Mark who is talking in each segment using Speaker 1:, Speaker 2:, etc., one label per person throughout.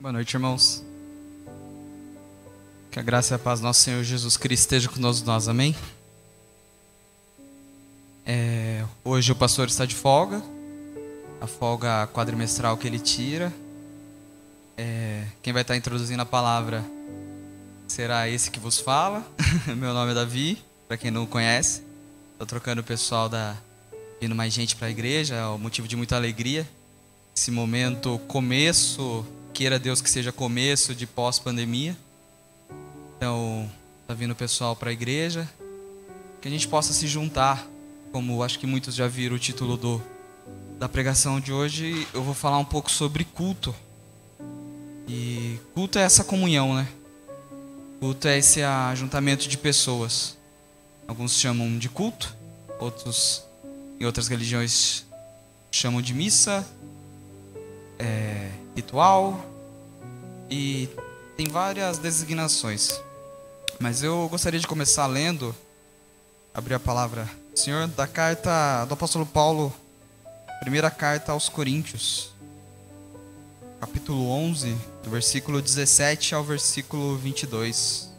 Speaker 1: Boa noite, irmãos. Que a graça e a paz do nosso Senhor Jesus Cristo esteja conosco nós, amém? É, hoje o pastor está de folga, a folga quadrimestral que ele tira. É, quem vai estar introduzindo a palavra será esse que vos fala. Meu nome é Davi, para quem não conhece. Estou trocando o pessoal da. vindo mais gente para a igreja, é um motivo de muita alegria. Esse momento, começo, queira Deus que seja começo de pós-pandemia. Então, tá vindo o pessoal para a igreja, que a gente possa se juntar, como acho que muitos já viram o título do da pregação de hoje, eu vou falar um pouco sobre culto. E culto é essa comunhão, né? Culto é esse ajuntamento de pessoas. Alguns chamam de culto, outros em outras religiões chamam de missa, é, ritual e tem várias designações. Mas eu gostaria de começar lendo, abrir a palavra, Senhor, da carta do apóstolo Paulo, primeira carta aos Coríntios, capítulo 11, do versículo 17 ao versículo 22.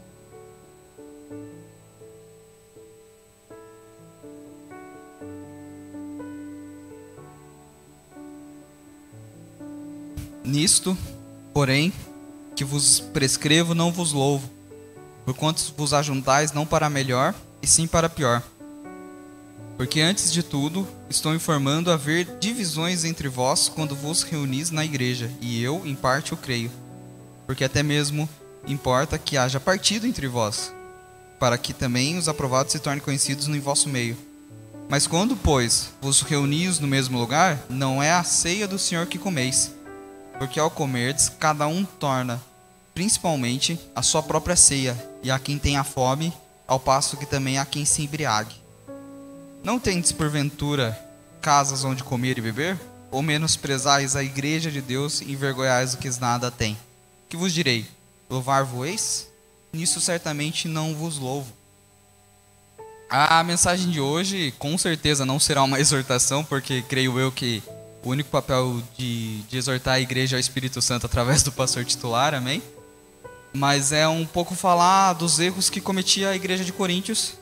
Speaker 1: Nisto, porém, que vos prescrevo, não vos louvo, porquanto vos ajuntais não para melhor, e sim para pior. Porque antes de tudo, estou informando haver divisões entre vós quando vos reunis na igreja, e eu, em parte, o creio. Porque até mesmo importa que haja partido entre vós, para que também os aprovados se tornem conhecidos no vosso meio. Mas quando, pois, vos reunis no mesmo lugar, não é a ceia do Senhor que comeis, porque ao comerdes, cada um torna, principalmente, a sua própria ceia, e a quem tenha fome, ao passo que também há quem se embriague. Não tendes, porventura, casas onde comer e beber? Ou menosprezais a igreja de Deus e envergonhais o que nada tem? Que vos direi? Louvar-vos-eis? Nisso certamente não vos louvo. A mensagem de hoje, com certeza, não será uma exortação, porque creio eu que o único papel de, de exortar a igreja é o Espírito Santo através do pastor titular, amém? Mas é um pouco falar dos erros que cometia a igreja de Coríntios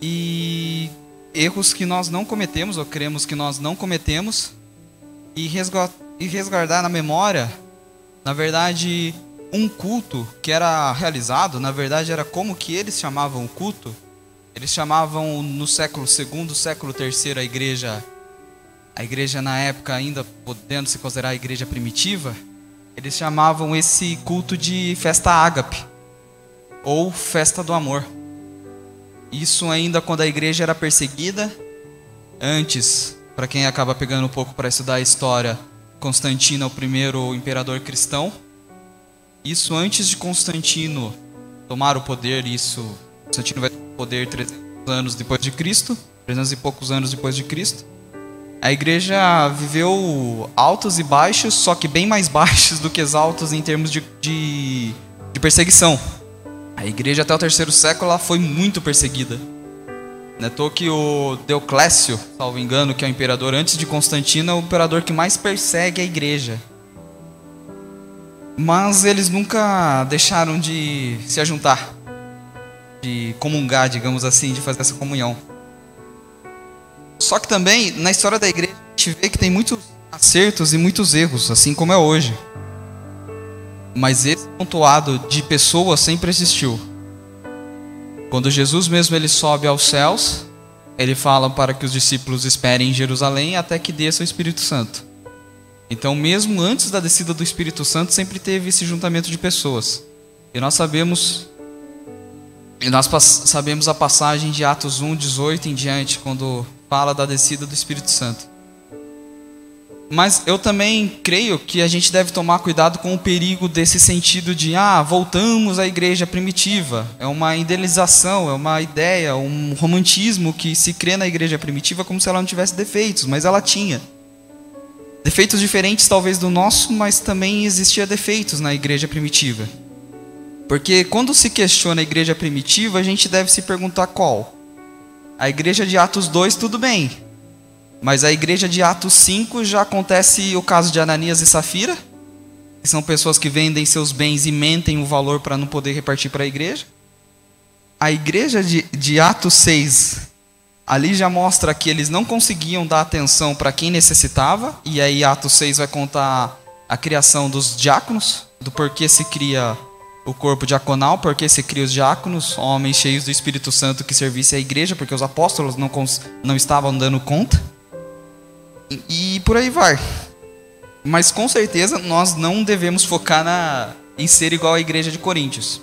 Speaker 1: e erros que nós não cometemos, ou cremos que nós não cometemos, e resguardar na memória, na verdade, um culto que era realizado, na verdade era como que eles chamavam o culto. Eles chamavam no século II, século III a igreja, a igreja na época ainda podendo se considerar a igreja primitiva, eles chamavam esse culto de festa ágape ou festa do amor. Isso ainda quando a igreja era perseguida. Antes, para quem acaba pegando um pouco para estudar a história, Constantino é o primeiro imperador cristão. Isso antes de Constantino tomar o poder, isso Constantino vai ter poder 300 anos depois de Cristo, 300 e poucos anos depois de Cristo. A igreja viveu altos e baixos, só que bem mais baixos do que os altos em termos de, de, de perseguição. A igreja até o terceiro século ela foi muito perseguida. Não que o Deoclésio, salvo engano, que é o imperador antes de Constantino, é o imperador que mais persegue a igreja. Mas eles nunca deixaram de se ajuntar, de comungar, digamos assim, de fazer essa comunhão. Só que também, na história da igreja, a gente vê que tem muitos acertos e muitos erros, assim como é hoje. Mas esse pontuado de pessoas sempre existiu. Quando Jesus mesmo ele sobe aos céus, ele fala para que os discípulos esperem em Jerusalém até que desça o Espírito Santo. Então, mesmo antes da descida do Espírito Santo, sempre teve esse juntamento de pessoas. E nós sabemos e nós sabemos a passagem de Atos 1, 18 em diante, quando fala da descida do Espírito Santo. Mas eu também creio que a gente deve tomar cuidado com o perigo desse sentido de, ah, voltamos à igreja primitiva. É uma idealização, é uma ideia, um romantismo que se crê na igreja primitiva como se ela não tivesse defeitos, mas ela tinha. Defeitos diferentes talvez do nosso, mas também existia defeitos na igreja primitiva. Porque quando se questiona a igreja primitiva, a gente deve se perguntar qual. A igreja de Atos 2, tudo bem. Mas a igreja de Atos 5 já acontece o caso de Ananias e Safira. que são pessoas que vendem seus bens e mentem o valor para não poder repartir para a igreja. A igreja de, de Atos 6, ali já mostra que eles não conseguiam dar atenção para quem necessitava, e aí Atos 6 vai contar a criação dos diáconos, do porquê se cria o corpo diaconal, porque se cria os diáconos, homens cheios do Espírito Santo que servissem à igreja, porque os apóstolos não, não estavam dando conta. E, e, por aí vai. Mas com certeza nós não devemos focar na, em ser igual à igreja de Coríntios.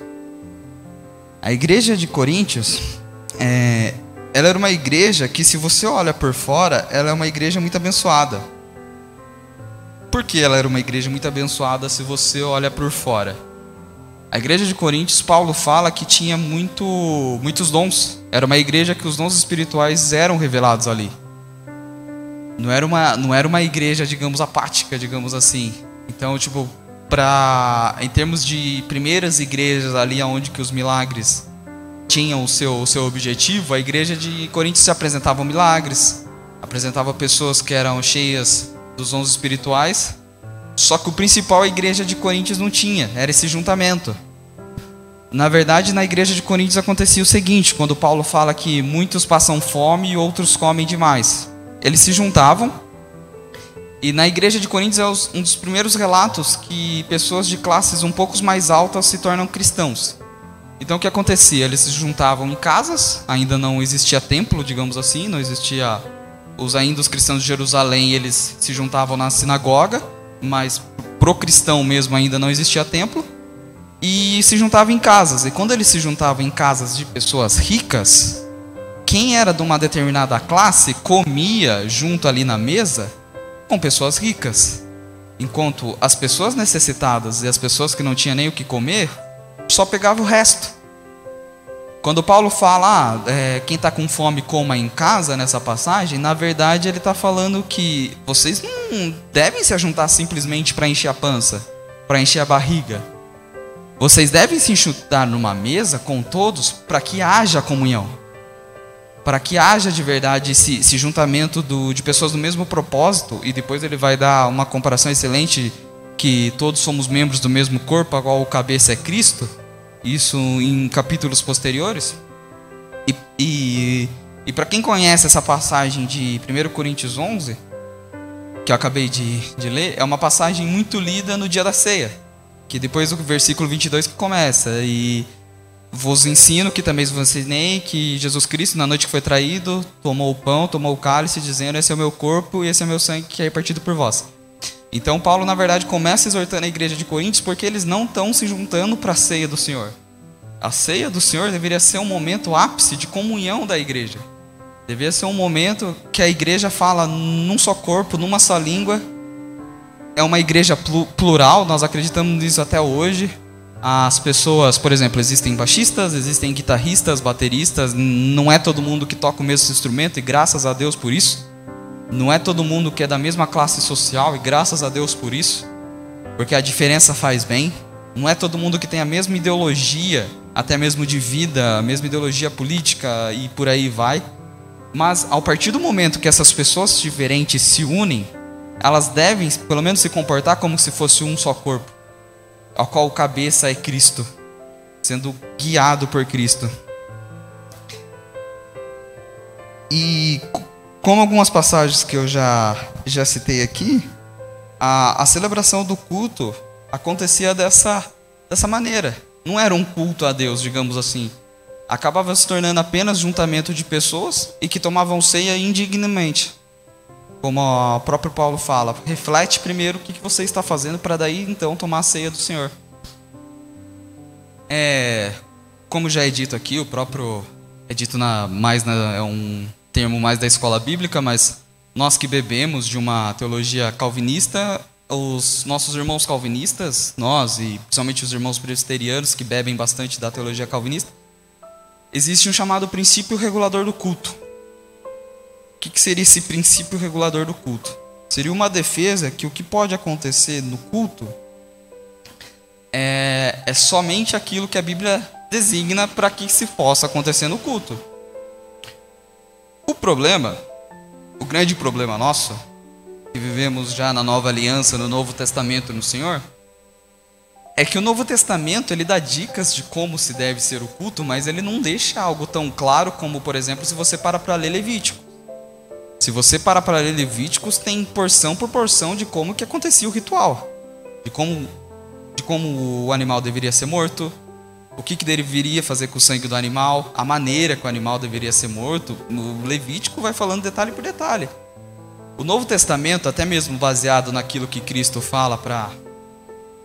Speaker 1: A igreja de Coríntios, é, ela era uma igreja que, se você olha por fora, ela é uma igreja muito abençoada. Por que ela era uma igreja muito abençoada se você olha por fora? A igreja de Coríntios, Paulo fala que tinha muito, muitos dons. Era uma igreja que os dons espirituais eram revelados ali. Não era uma, não era uma igreja, digamos, apática, digamos assim. Então, tipo, para em termos de primeiras igrejas ali onde que os milagres tinham o seu, o seu objetivo, a igreja de Coríntios se apresentava milagres, apresentava pessoas que eram cheias dos dons espirituais, só que o principal a igreja de Coríntios não tinha, era esse juntamento. Na verdade, na igreja de Coríntios acontecia o seguinte: quando Paulo fala que muitos passam fome e outros comem demais. Eles se juntavam, e na igreja de Coríntios é um dos primeiros relatos que pessoas de classes um pouco mais altas se tornam cristãos. Então o que acontecia? Eles se juntavam em casas, ainda não existia templo, digamos assim, não existia os ainda os cristãos de Jerusalém, eles se juntavam na sinagoga mas pro cristão mesmo ainda não existia templo, e se juntava em casas. E quando eles se juntavam em casas de pessoas ricas, quem era de uma determinada classe comia junto ali na mesa com pessoas ricas. Enquanto as pessoas necessitadas e as pessoas que não tinham nem o que comer só pegavam o resto. Quando Paulo fala, ah, é, quem está com fome coma em casa nessa passagem, na verdade ele está falando que vocês não devem se juntar simplesmente para encher a pança, para encher a barriga. Vocês devem se juntar numa mesa com todos para que haja comunhão, para que haja de verdade esse, esse juntamento do, de pessoas do mesmo propósito. E depois ele vai dar uma comparação excelente que todos somos membros do mesmo corpo, a qual o cabeça é Cristo isso em capítulos posteriores. E, e, e para quem conhece essa passagem de 1 Coríntios 11, que eu acabei de, de ler, é uma passagem muito lida no dia da ceia. Que depois do versículo 22 que começa. E vos ensino que também vos ensinei que Jesus Cristo, na noite que foi traído, tomou o pão, tomou o cálice, dizendo: Esse é o meu corpo e esse é o meu sangue que é partido por vós. Então, Paulo, na verdade, começa exortando a igreja de Coríntios porque eles não estão se juntando para a ceia do Senhor. A ceia do Senhor deveria ser um momento ápice de comunhão da igreja. Deveria ser um momento que a igreja fala num só corpo, numa só língua. É uma igreja plural, nós acreditamos nisso até hoje. As pessoas, por exemplo, existem baixistas, existem guitarristas, bateristas, não é todo mundo que toca o mesmo instrumento e graças a Deus por isso. Não é todo mundo que é da mesma classe social e graças a Deus por isso, porque a diferença faz bem. Não é todo mundo que tem a mesma ideologia, até mesmo de vida, a mesma ideologia política e por aí vai. Mas ao partir do momento que essas pessoas diferentes se unem, elas devem, pelo menos, se comportar como se fosse um só corpo, ao qual o cabeça é Cristo, sendo guiado por Cristo. E como algumas passagens que eu já, já citei aqui, a, a celebração do culto acontecia dessa, dessa maneira. Não era um culto a Deus, digamos assim. Acabava se tornando apenas juntamento de pessoas e que tomavam ceia indignamente. Como o próprio Paulo fala, reflete primeiro o que você está fazendo para daí então tomar a ceia do Senhor. É, como já é dito aqui, o próprio é dito na, mais na, é um termo mais da escola bíblica, mas nós que bebemos de uma teologia calvinista, os nossos irmãos calvinistas, nós e principalmente os irmãos presbiterianos que bebem bastante da teologia calvinista, existe um chamado princípio regulador do culto. O que seria esse princípio regulador do culto? Seria uma defesa que o que pode acontecer no culto é, é somente aquilo que a Bíblia designa para que se possa acontecer no culto. O problema, o grande problema nosso, que vivemos já na nova aliança, no Novo Testamento no Senhor, é que o Novo Testamento ele dá dicas de como se deve ser o culto, mas ele não deixa algo tão claro como, por exemplo, se você para para ler Levítico. Se você para para ler Levíticos, tem porção por porção de como que acontecia o ritual, de como, de como o animal deveria ser morto, o que, que deveria fazer com o sangue do animal, a maneira que o animal deveria ser morto. No Levítico vai falando detalhe por detalhe. O Novo Testamento, até mesmo baseado naquilo que Cristo fala para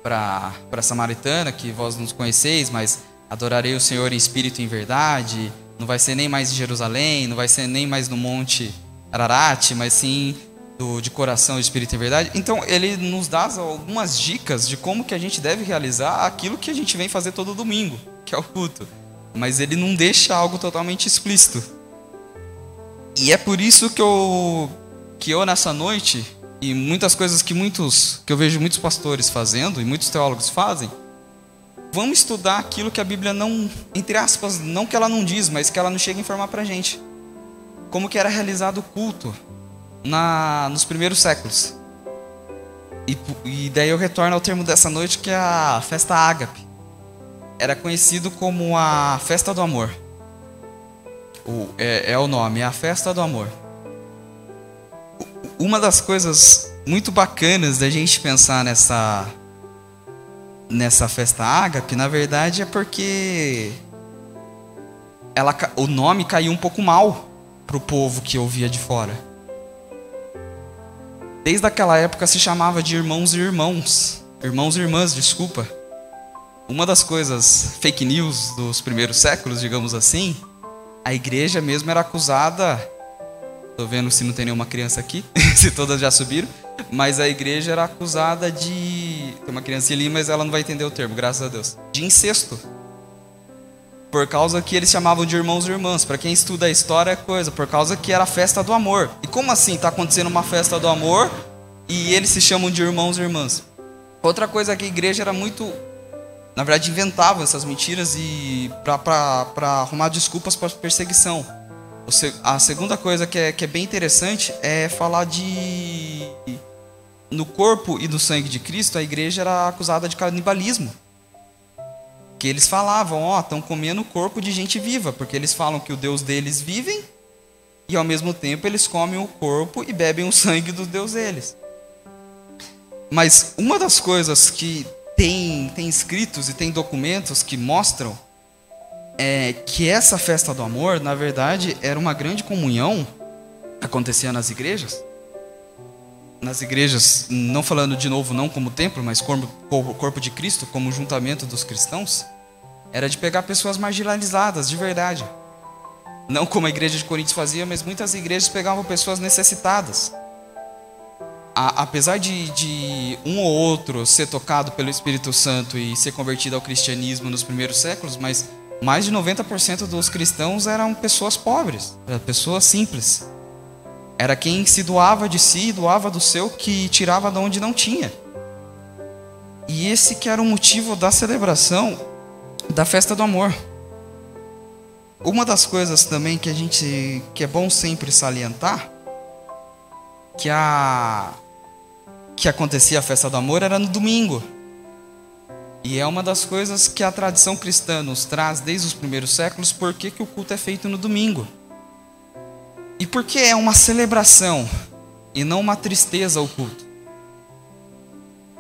Speaker 1: para a samaritana, que vós não conheceis, mas adorarei o Senhor em espírito e em verdade. Não vai ser nem mais em Jerusalém, não vai ser nem mais no Monte Ararat, mas sim do, de coração, espírito e verdade. Então, ele nos dá algumas dicas de como que a gente deve realizar aquilo que a gente vem fazer todo domingo, que é o culto. Mas ele não deixa algo totalmente explícito. E é por isso que eu, que eu nessa noite e muitas coisas que muitos que eu vejo muitos pastores fazendo e muitos teólogos fazem, vamos estudar aquilo que a Bíblia não, entre aspas, não que ela não diz, mas que ela não chega a informar para a gente. Como que era realizado o culto na, nos primeiros séculos. E, e daí eu retorno ao termo dessa noite que é a festa ágape. Era conhecido como a festa do amor. O, é, é o nome, é a festa do amor uma das coisas muito bacanas da gente pensar nessa nessa festa ágape, na verdade, é porque ela, o nome caiu um pouco mal para o povo que ouvia de fora. Desde aquela época se chamava de irmãos e irmãos, irmãos e irmãs, desculpa. Uma das coisas fake news dos primeiros séculos, digamos assim, a igreja mesmo era acusada Tô vendo se não tem nenhuma criança aqui, se todas já subiram. Mas a igreja era acusada de. Tem uma criança ali, mas ela não vai entender o termo, graças a Deus. De incesto. Por causa que eles chamavam de irmãos e irmãs. Para quem estuda a história é coisa. Por causa que era a festa do amor. E como assim está acontecendo uma festa do amor e eles se chamam de irmãos e irmãs? Outra coisa é que a igreja era muito. Na verdade, inventava essas mentiras e para arrumar desculpas para perseguição. A segunda coisa que é, que é bem interessante é falar de. No corpo e no sangue de Cristo, a igreja era acusada de canibalismo. Que eles falavam, ó, oh, estão comendo o corpo de gente viva, porque eles falam que o Deus deles vivem e ao mesmo tempo eles comem o corpo e bebem o sangue do Deus deles. Mas uma das coisas que tem, tem escritos e tem documentos que mostram é que essa festa do amor, na verdade, era uma grande comunhão acontecia nas igrejas. Nas igrejas, não falando de novo, não como templo, mas corpo, corpo de Cristo, como juntamento dos cristãos, era de pegar pessoas marginalizadas, de verdade. Não como a igreja de Coríntios fazia, mas muitas igrejas pegavam pessoas necessitadas. A, apesar de, de, um ou outro ser tocado pelo Espírito Santo e ser convertido ao cristianismo nos primeiros séculos, mas mais de 90% dos cristãos eram pessoas pobres, pessoas simples. Era quem se doava de si, doava do seu, que tirava de onde não tinha. E esse que era o motivo da celebração da festa do amor. Uma das coisas também que a gente que é bom sempre salientar que a que acontecia a festa do amor era no domingo. E é uma das coisas que a tradição cristã nos traz desde os primeiros séculos, por que o culto é feito no domingo. E por que é uma celebração e não uma tristeza o culto.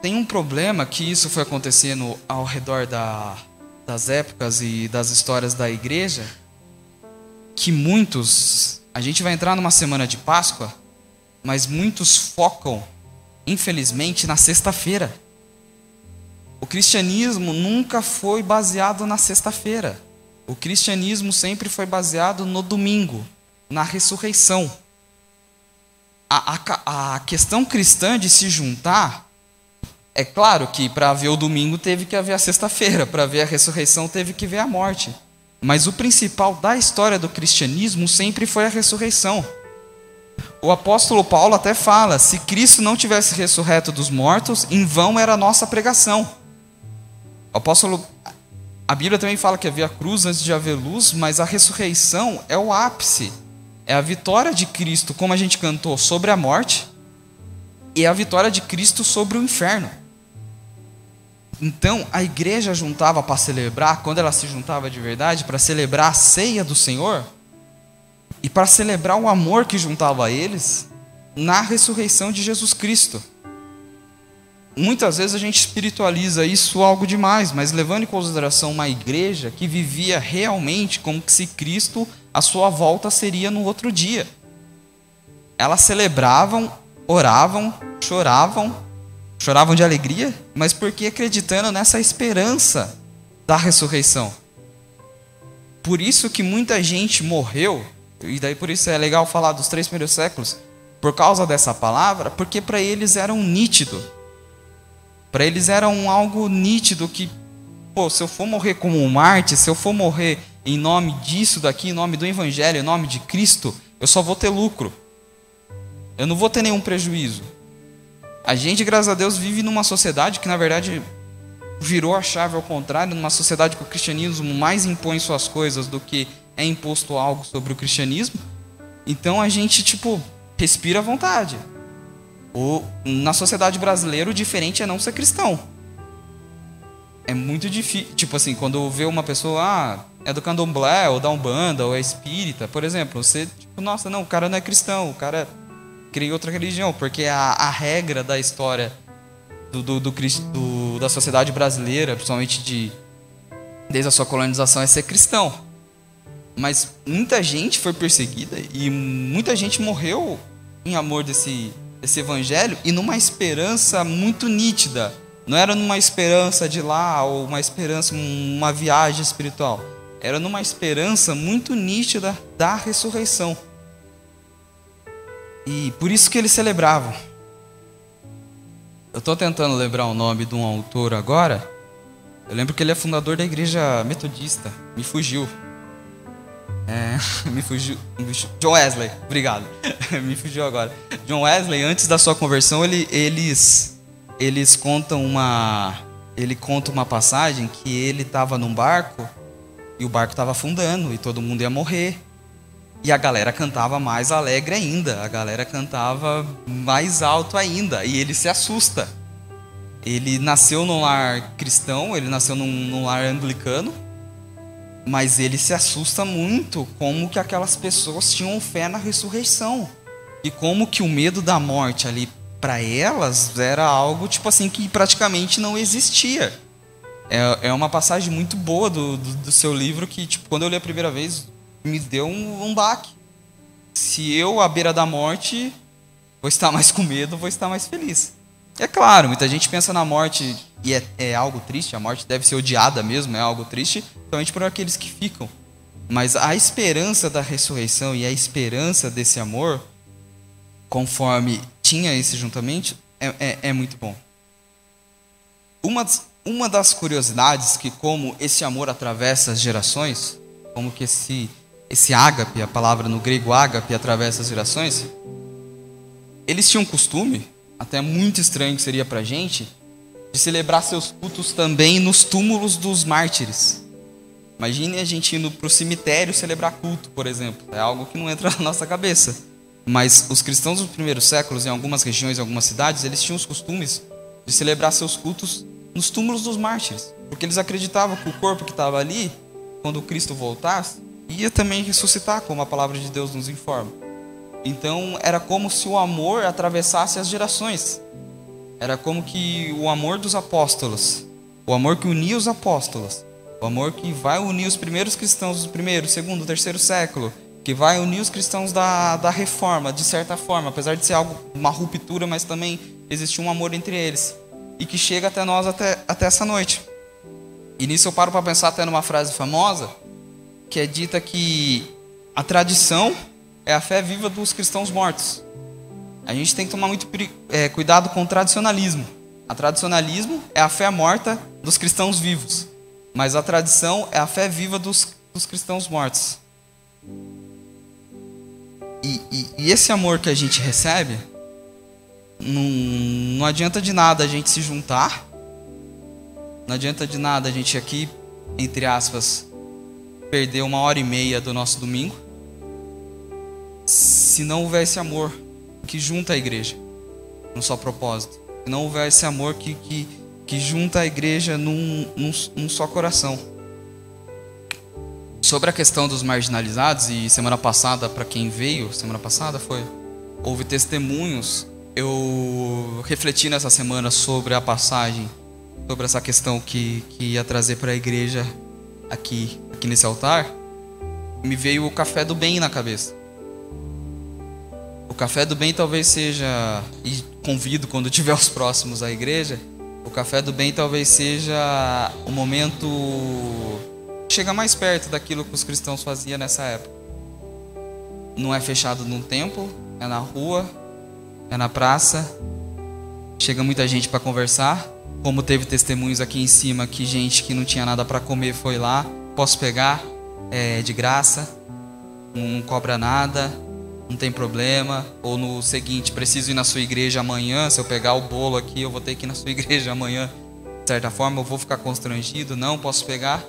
Speaker 1: Tem um problema que isso foi acontecendo ao redor da, das épocas e das histórias da igreja, que muitos, a gente vai entrar numa semana de Páscoa, mas muitos focam, infelizmente, na sexta-feira. O cristianismo nunca foi baseado na sexta-feira. O cristianismo sempre foi baseado no domingo, na ressurreição. A, a, a questão cristã de se juntar, é claro que para ver o domingo teve que haver a sexta-feira, para ver a ressurreição teve que ver a morte. Mas o principal da história do cristianismo sempre foi a ressurreição. O apóstolo Paulo até fala: se Cristo não tivesse ressurreto dos mortos, em vão era a nossa pregação. O apóstolo, a Bíblia também fala que havia cruz antes de haver luz, mas a ressurreição é o ápice, é a vitória de Cristo, como a gente cantou, sobre a morte, e a vitória de Cristo sobre o inferno. Então, a igreja juntava para celebrar, quando ela se juntava de verdade, para celebrar a ceia do Senhor e para celebrar o amor que juntava eles na ressurreição de Jesus Cristo. Muitas vezes a gente espiritualiza isso algo demais, mas levando em consideração uma igreja que vivia realmente como se Cristo, a sua volta seria no outro dia. Elas celebravam, oravam, choravam, choravam de alegria, mas porque acreditando nessa esperança da ressurreição. Por isso que muita gente morreu, e daí por isso é legal falar dos três primeiros séculos, por causa dessa palavra, porque para eles era um nítido para eles era um algo nítido que, pô, se eu for morrer como um Marte, se eu for morrer em nome disso daqui, em nome do Evangelho, em nome de Cristo, eu só vou ter lucro. Eu não vou ter nenhum prejuízo. A gente, graças a Deus, vive numa sociedade que, na verdade, virou a chave ao contrário, numa sociedade que o cristianismo mais impõe suas coisas do que é imposto algo sobre o cristianismo. Então a gente, tipo, respira à vontade. O, na sociedade brasileira, o diferente é não ser cristão. É muito difícil. Tipo assim, quando vê uma pessoa, ah, é do candomblé, ou da Umbanda, ou é espírita, por exemplo, você, tipo, nossa, não, o cara não é cristão, o cara cria outra religião, porque a, a regra da história do, do, do, do, da sociedade brasileira, principalmente de, desde a sua colonização, é ser cristão. Mas muita gente foi perseguida e muita gente morreu em amor desse, esse evangelho e numa esperança muito nítida. Não era numa esperança de lá ou uma esperança, uma viagem espiritual. Era numa esperança muito nítida da ressurreição. E por isso que eles celebravam. Eu estou tentando lembrar o nome de um autor agora. Eu lembro que ele é fundador da igreja metodista. Me fugiu. É, me fugiu. John Wesley, obrigado. me fugiu agora. John Wesley, antes da sua conversão, ele, eles, eles contam uma. Ele conta uma passagem que ele estava num barco e o barco estava afundando e todo mundo ia morrer. E a galera cantava mais alegre ainda, a galera cantava mais alto ainda, e ele se assusta. Ele nasceu num lar cristão, ele nasceu num, num lar anglicano, mas ele se assusta muito como que aquelas pessoas tinham fé na ressurreição. E como que o medo da morte ali para elas era algo tipo assim que praticamente não existia. É, é uma passagem muito boa do, do, do seu livro que tipo quando eu li a primeira vez me deu um, um baque. Se eu à beira da morte vou estar mais com medo, vou estar mais feliz. É claro, muita gente pensa na morte e é, é, algo triste, a morte deve ser odiada mesmo, é algo triste, somente por aqueles que ficam. Mas a esperança da ressurreição e a esperança desse amor, conforme tinha esse juntamente, é, é, é muito bom. Uma, uma das curiosidades que como esse amor atravessa as gerações, como que esse, esse ágape, a palavra no grego ágape, atravessa as gerações, eles tinham costume até muito estranho que seria para gente, de celebrar seus cultos também nos túmulos dos mártires. Imagine a gente indo para o cemitério celebrar culto, por exemplo. É algo que não entra na nossa cabeça. Mas os cristãos dos primeiros séculos, em algumas regiões, em algumas cidades, eles tinham os costumes de celebrar seus cultos nos túmulos dos mártires. Porque eles acreditavam que o corpo que estava ali, quando Cristo voltasse, ia também ressuscitar, como a palavra de Deus nos informa. Então era como se o amor atravessasse as gerações. Era como que o amor dos apóstolos, o amor que unia os apóstolos, o amor que vai unir os primeiros cristãos do primeiro, segundo, terceiro século, que vai unir os cristãos da, da reforma, de certa forma, apesar de ser algo uma ruptura, mas também existe um amor entre eles e que chega até nós até, até essa noite. E nisso eu paro para pensar até numa frase famosa que é dita que a tradição é a fé viva dos cristãos mortos. A gente tem que tomar muito é, cuidado com o tradicionalismo. A tradicionalismo é a fé morta dos cristãos vivos, mas a tradição é a fé viva dos, dos cristãos mortos. E, e, e, esse amor que a gente recebe, não, não adianta de nada a gente se juntar, não adianta de nada a gente aqui, entre aspas, perder uma hora e meia do nosso domingo, se não houver esse amor que junta a igreja no só propósito, se não houver esse amor que, que, que junta a igreja num, num, num só coração. Sobre a questão dos marginalizados, e semana passada, para quem veio, semana passada foi, houve testemunhos. Eu refleti nessa semana sobre a passagem, sobre essa questão que, que ia trazer para a igreja aqui, aqui nesse altar. Me veio o café do bem na cabeça. O café do bem talvez seja, e convido quando tiver os próximos à igreja, o café do bem talvez seja o momento chega mais perto daquilo que os cristãos faziam nessa época. Não é fechado num templo, é na rua, é na praça. Chega muita gente para conversar. Como teve testemunhos aqui em cima que gente que não tinha nada para comer foi lá, posso pegar, é de graça, não cobra nada, não tem problema. Ou no seguinte, preciso ir na sua igreja amanhã. Se eu pegar o bolo aqui, eu vou ter que ir na sua igreja amanhã. De certa forma, eu vou ficar constrangido. Não, posso pegar.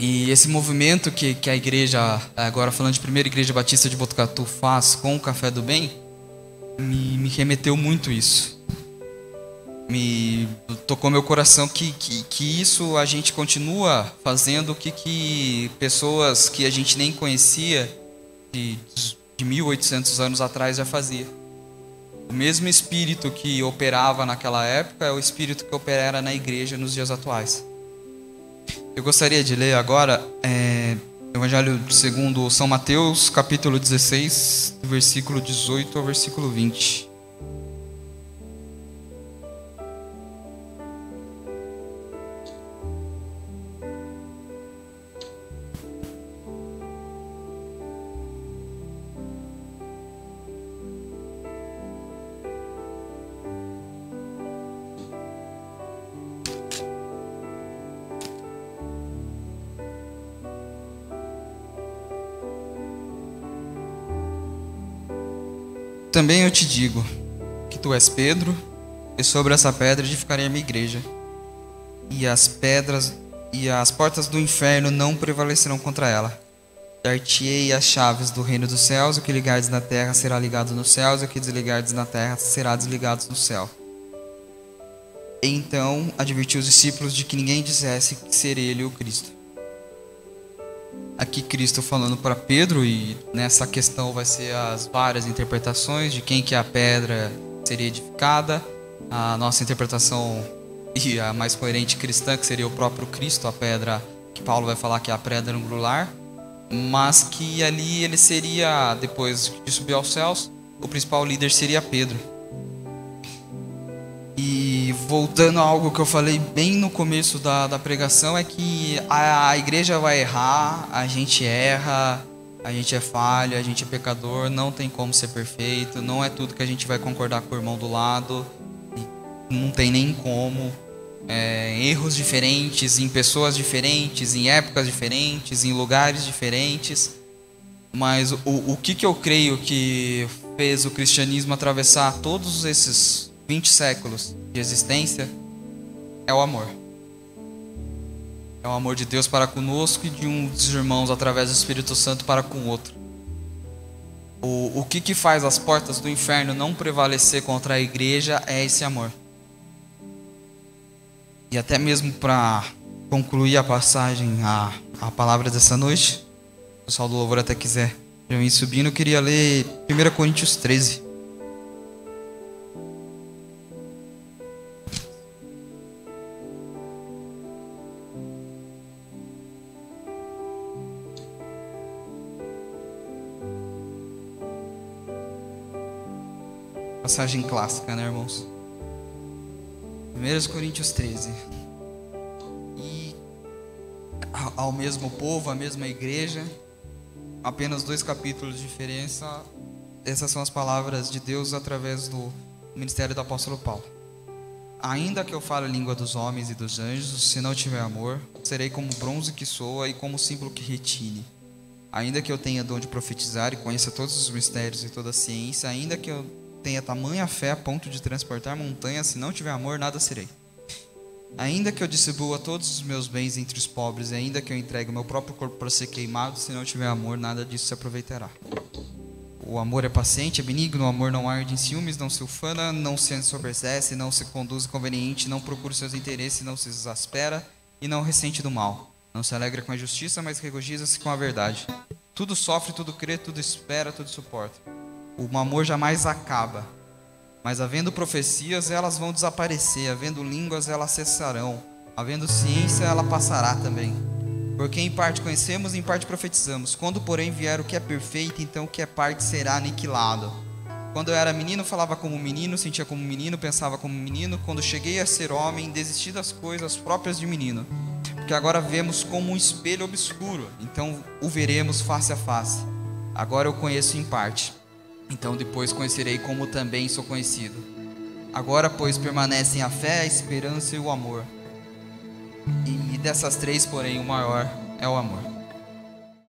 Speaker 1: E esse movimento que, que a igreja, agora falando de primeira igreja batista de Botucatu, faz com o Café do Bem, me, me remeteu muito isso. Me tocou meu coração que, que, que isso a gente continua fazendo que, que pessoas que a gente nem conhecia de, de 1800 anos atrás já fazia. O mesmo espírito que operava naquela época é o espírito que opera na igreja nos dias atuais. Eu gostaria de ler agora é, Evangelho segundo São Mateus, capítulo 16, versículo 18 ao versículo 20. Também eu te digo que tu és Pedro, e sobre essa pedra edificarei a minha igreja, e as pedras e as portas do inferno não prevalecerão contra ela. Dar-te-ei as chaves do reino dos céus, o que ligardes na terra será ligado nos céus, e o que desligardes na terra será desligado no céu. Então advertiu os discípulos de que ninguém dissesse ser ele o Cristo aqui Cristo falando para Pedro e nessa questão vai ser as várias interpretações de quem que a pedra seria edificada. A nossa interpretação e a mais coerente cristã que seria o próprio Cristo, a pedra que Paulo vai falar que é a pedra angular, mas que ali ele seria depois de subir aos céus, o principal líder seria Pedro. Voltando a algo que eu falei bem no começo da, da pregação, é que a, a igreja vai errar, a gente erra, a gente é falho, a gente é pecador, não tem como ser perfeito, não é tudo que a gente vai concordar com o irmão do lado, não tem nem como. É, erros diferentes, em pessoas diferentes, em épocas diferentes, em lugares diferentes. Mas o, o que, que eu creio que fez o cristianismo atravessar todos esses 20 séculos de existência é o amor. É o amor de Deus para conosco e de um dos irmãos através do Espírito Santo para com o outro. O, o que, que faz as portas do inferno não prevalecer contra a igreja é esse amor. E até mesmo para concluir a passagem, a, a palavra dessa noite, o pessoal do louvor até quiser já vir subindo, eu queria ler 1 Coríntios 13. Passagem clássica, né, irmãos? 1 Coríntios 13. E ao mesmo povo, à mesma igreja, apenas dois capítulos de diferença. Essas são as palavras de Deus através do ministério do apóstolo Paulo. Ainda que eu fale a língua dos homens e dos anjos, se não tiver amor, serei como bronze que soa e como símbolo que retine. Ainda que eu tenha dom de profetizar e conheça todos os mistérios e toda a ciência, ainda que eu tenha tamanha fé a ponto de transportar montanhas, se não tiver amor, nada serei. Ainda que eu distribua todos os meus bens entre os pobres, e ainda que eu entregue o meu próprio corpo para ser queimado, se não tiver amor, nada disso se aproveitará. O amor é paciente, é benigno, o amor não arde em ciúmes, não se ufana, não se ensoberbece, não se conduz conveniente, não procura seus interesses, não se exaspera e não ressente do mal. Não se alegra com a justiça, mas regozija-se com a verdade. Tudo sofre, tudo crê, tudo espera, tudo suporta. O amor jamais acaba. Mas havendo profecias, elas vão desaparecer, havendo línguas, elas cessarão, havendo ciência, ela passará também. Porque em parte conhecemos, em parte profetizamos. Quando, porém, vier o que é perfeito, então o que é parte será aniquilado. Quando eu era menino, falava como menino, sentia como menino, pensava como menino. Quando cheguei a ser homem, desisti das coisas próprias de menino. Porque agora vemos como um espelho obscuro, então o veremos face a face. Agora eu conheço em parte, então depois conhecerei como também sou conhecido. Agora, pois, permanecem a fé, a esperança e o amor. E dessas três, porém, o maior é o amor.